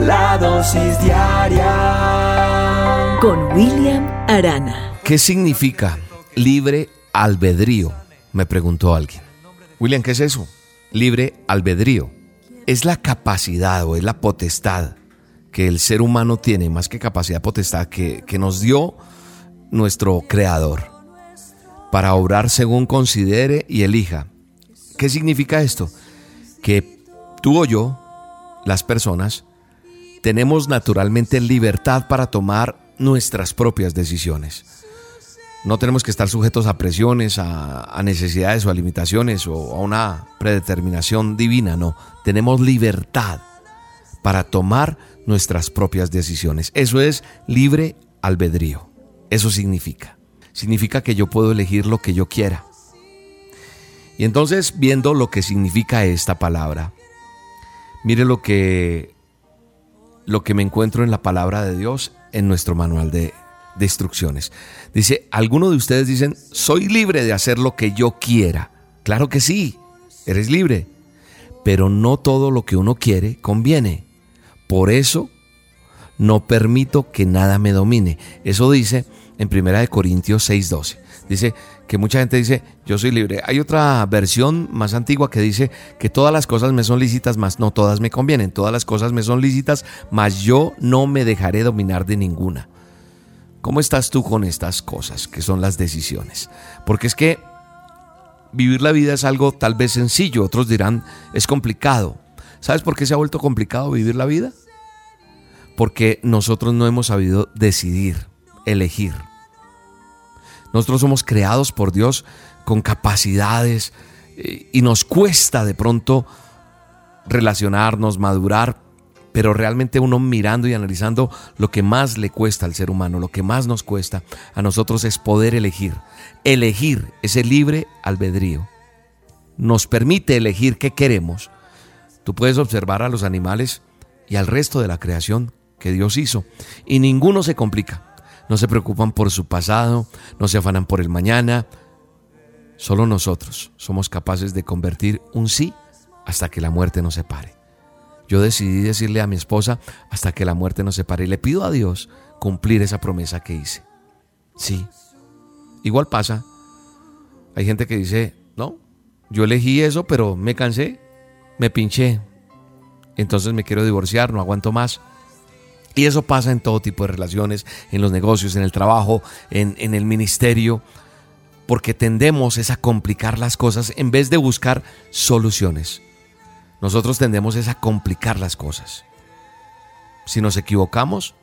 La dosis diaria con William Arana. ¿Qué significa libre albedrío? Me preguntó alguien. William, ¿qué es eso? Libre albedrío. Es la capacidad o es la potestad que el ser humano tiene, más que capacidad, potestad, que, que nos dio nuestro creador para obrar según considere y elija. ¿Qué significa esto? Que tú o yo, las personas, tenemos naturalmente libertad para tomar nuestras propias decisiones. No tenemos que estar sujetos a presiones, a, necesidades o a limitaciones o a una predeterminación divina, no. Tenemos libertad para tomar nuestras propias decisiones. Eso es libre albedrío. Eso significa significa que yo puedo elegir lo que yo quiera. Y entonces, viendo lo que significa esta palabra, mire lo que lo que me encuentro en la palabra de Dios en nuestro manual de, instrucciones. Dice, algunos de ustedes dicen, soy libre de hacer lo que yo quiera. Claro que sí, eres libre, pero no todo lo que uno quiere conviene. Por eso, no permito que nada me domine. Eso dice en Primera de Corintios 6:12. Dice que mucha gente dice, yo soy libre. Hay otra versión más antigua que dice que todas las cosas me son lícitas, mas no todas me convienen. Todas las cosas me son lícitas, mas yo no me dejaré dominar de ninguna. ¿Cómo estás tú con estas cosas, que son las decisiones? Porque es que vivir la vida es algo tal vez sencillo, otros dirán es complicado. ¿Sabes por qué se ha vuelto complicado vivir la vida? Porque nosotros no hemos sabido decidir, elegir. Nosotros somos creados por Dios con capacidades eh, y nos cuesta de pronto relacionarnos, madurar, pero realmente uno mirando y analizando lo que más le cuesta al ser humano, lo que más nos cuesta a nosotros es poder elegir. Elegir ese libre albedrío. Nos permite elegir qué queremos. Tú puedes observar a los animales y al resto de la creación que Dios hizo y ninguno se complica no se preocupan por su pasado, no se afanan por el mañana. Solo nosotros somos capaces de convertir un sí hasta que la muerte nos separe. Yo decidí decirle a mi esposa hasta que la muerte nos separe y le pido a Dios cumplir esa promesa que hice. Sí. Igual pasa. Hay gente que dice, no, yo elegí eso, pero me cansé, me pinché. Entonces me quiero divorciar, no aguanto más. Y eso pasa en todo tipo de relaciones, en los negocios, en el trabajo, en, en el ministerio, porque tendemos a complicar las cosas en vez de buscar soluciones. Nosotros tendemos a complicar las cosas. Si nos equivocamos,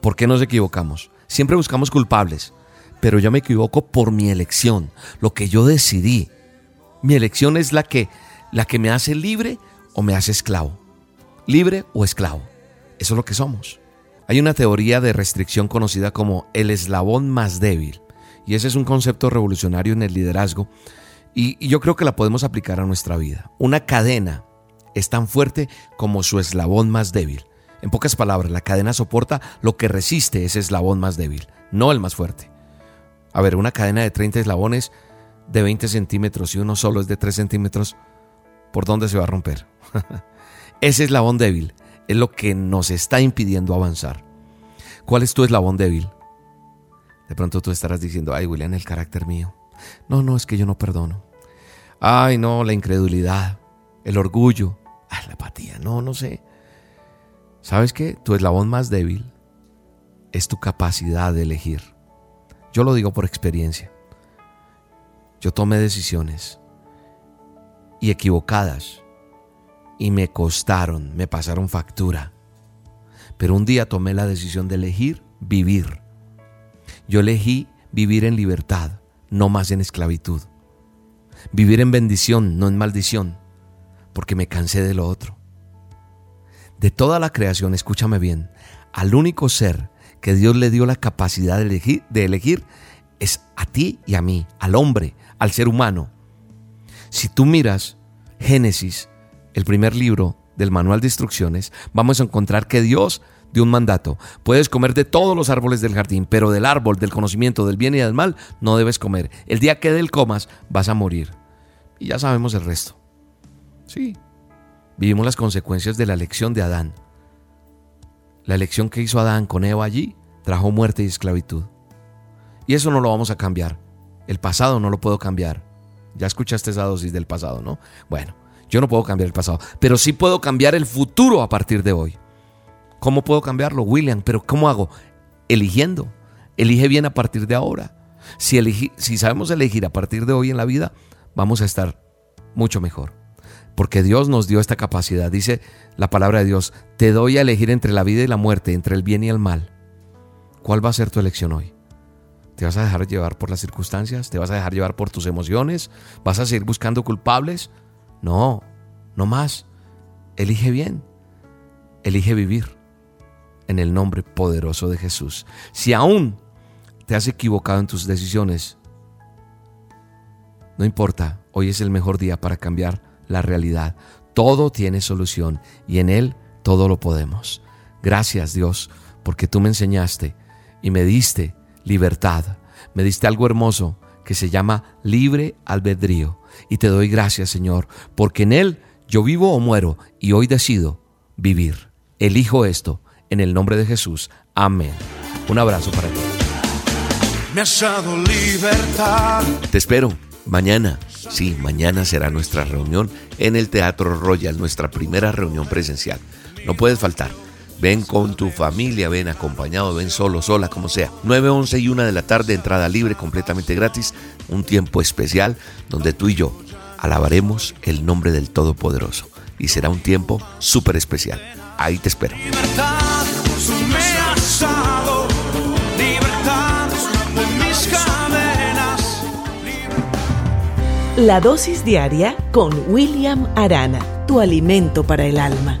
¿por qué nos equivocamos? Siempre buscamos culpables, pero yo me equivoco por mi elección, lo que yo decidí. Mi elección es la que, la que me hace libre o me hace esclavo. Libre o esclavo. Eso es lo que somos. Hay una teoría de restricción conocida como el eslabón más débil, y ese es un concepto revolucionario en el liderazgo, y, yo creo que la podemos aplicar a nuestra vida. Una cadena es tan fuerte como su eslabón más débil. En pocas palabras, la cadena soporta lo que resiste ese eslabón más débil, no el más fuerte. A ver, una cadena de 30 eslabones de 20 centímetros y uno solo es de 3 centímetros, ¿por dónde se va a romper? ese eslabón débil es lo que nos está impidiendo avanzar. ¿Cuál es tu eslabón débil? De pronto tú estarás diciendo, ay William, el carácter mío. No, no, es que yo no perdono. Ay, no, la incredulidad, el orgullo, la apatía, no, no sé. ¿Sabes qué? Tu eslabón más débil es tu capacidad de elegir. Yo lo digo por experiencia. Yo tomé decisiones y equivocadas y me costaron, me pasaron factura. Pero un día tomé la decisión de elegir vivir. Yo elegí vivir en libertad, no más en esclavitud. Vivir en bendición, no en maldición, porque me cansé de lo otro. de toda la creación, escúchame bien, al único ser que Dios le dio la capacidad de elegir, de elegir es a ti y a mí, al hombre, al ser humano. Si tú miras Génesis, el primer libro del manual de instrucciones, vamos a encontrar que Dios dio un mandato. Puedes comer de todos los árboles del jardín, pero del árbol del conocimiento del bien y del mal no debes comer. El día que del comas vas a morir. Y ya sabemos el resto. Sí, vivimos las consecuencias de la elección de Adán. La elección que hizo Adán con Eva allí trajo muerte y esclavitud. Y eso no lo vamos a cambiar. El pasado no lo puedo cambiar. Ya escuchaste esa dosis del pasado, ¿no? Bueno, yo no puedo cambiar el pasado, pero sí puedo cambiar el futuro a partir de hoy. ¿Cómo puedo cambiarlo, William? Pero ¿cómo hago? Eligiendo. Elige bien a partir de ahora. Si, si sabemos elegir a partir de hoy en la vida, vamos a estar mucho mejor. Porque Dios nos dio esta capacidad. Dice la palabra de Dios, te doy a elegir entre la vida y la muerte, entre el bien y el mal. ¿Cuál va a ser tu elección hoy? ¿Te vas a dejar llevar por las circunstancias? ¿Te vas a dejar llevar por tus emociones? ¿Vas a seguir buscando culpables? No, no más. Elige bien. Elige vivir en el nombre poderoso de Jesús. Si aún te has equivocado en tus decisiones, no importa, hoy es el mejor día para cambiar la realidad. Todo tiene solución y en Él todo lo podemos. Gracias Dios, porque tú me enseñaste y me diste libertad. Me diste algo hermoso que se llama libre albedrío. Y te doy gracias, Señor, porque en Él yo vivo o muero y hoy decido vivir. Elijo esto en el nombre de Jesús. Amén. Un abrazo para ti. Me has dado libertad. Te espero mañana. Sí, mañana será nuestra reunión en el Teatro Royal, nuestra primera reunión presencial. No puedes faltar. Ven con tu familia, ven acompañado, ven solo, sola, como sea. 9, 11 y 1 de la tarde, entrada libre, completamente gratis. Un tiempo especial donde tú y yo alabaremos el nombre del Todopoderoso. Y será un tiempo súper especial. Ahí te espero. La dosis diaria con William Arana, tu alimento para el alma.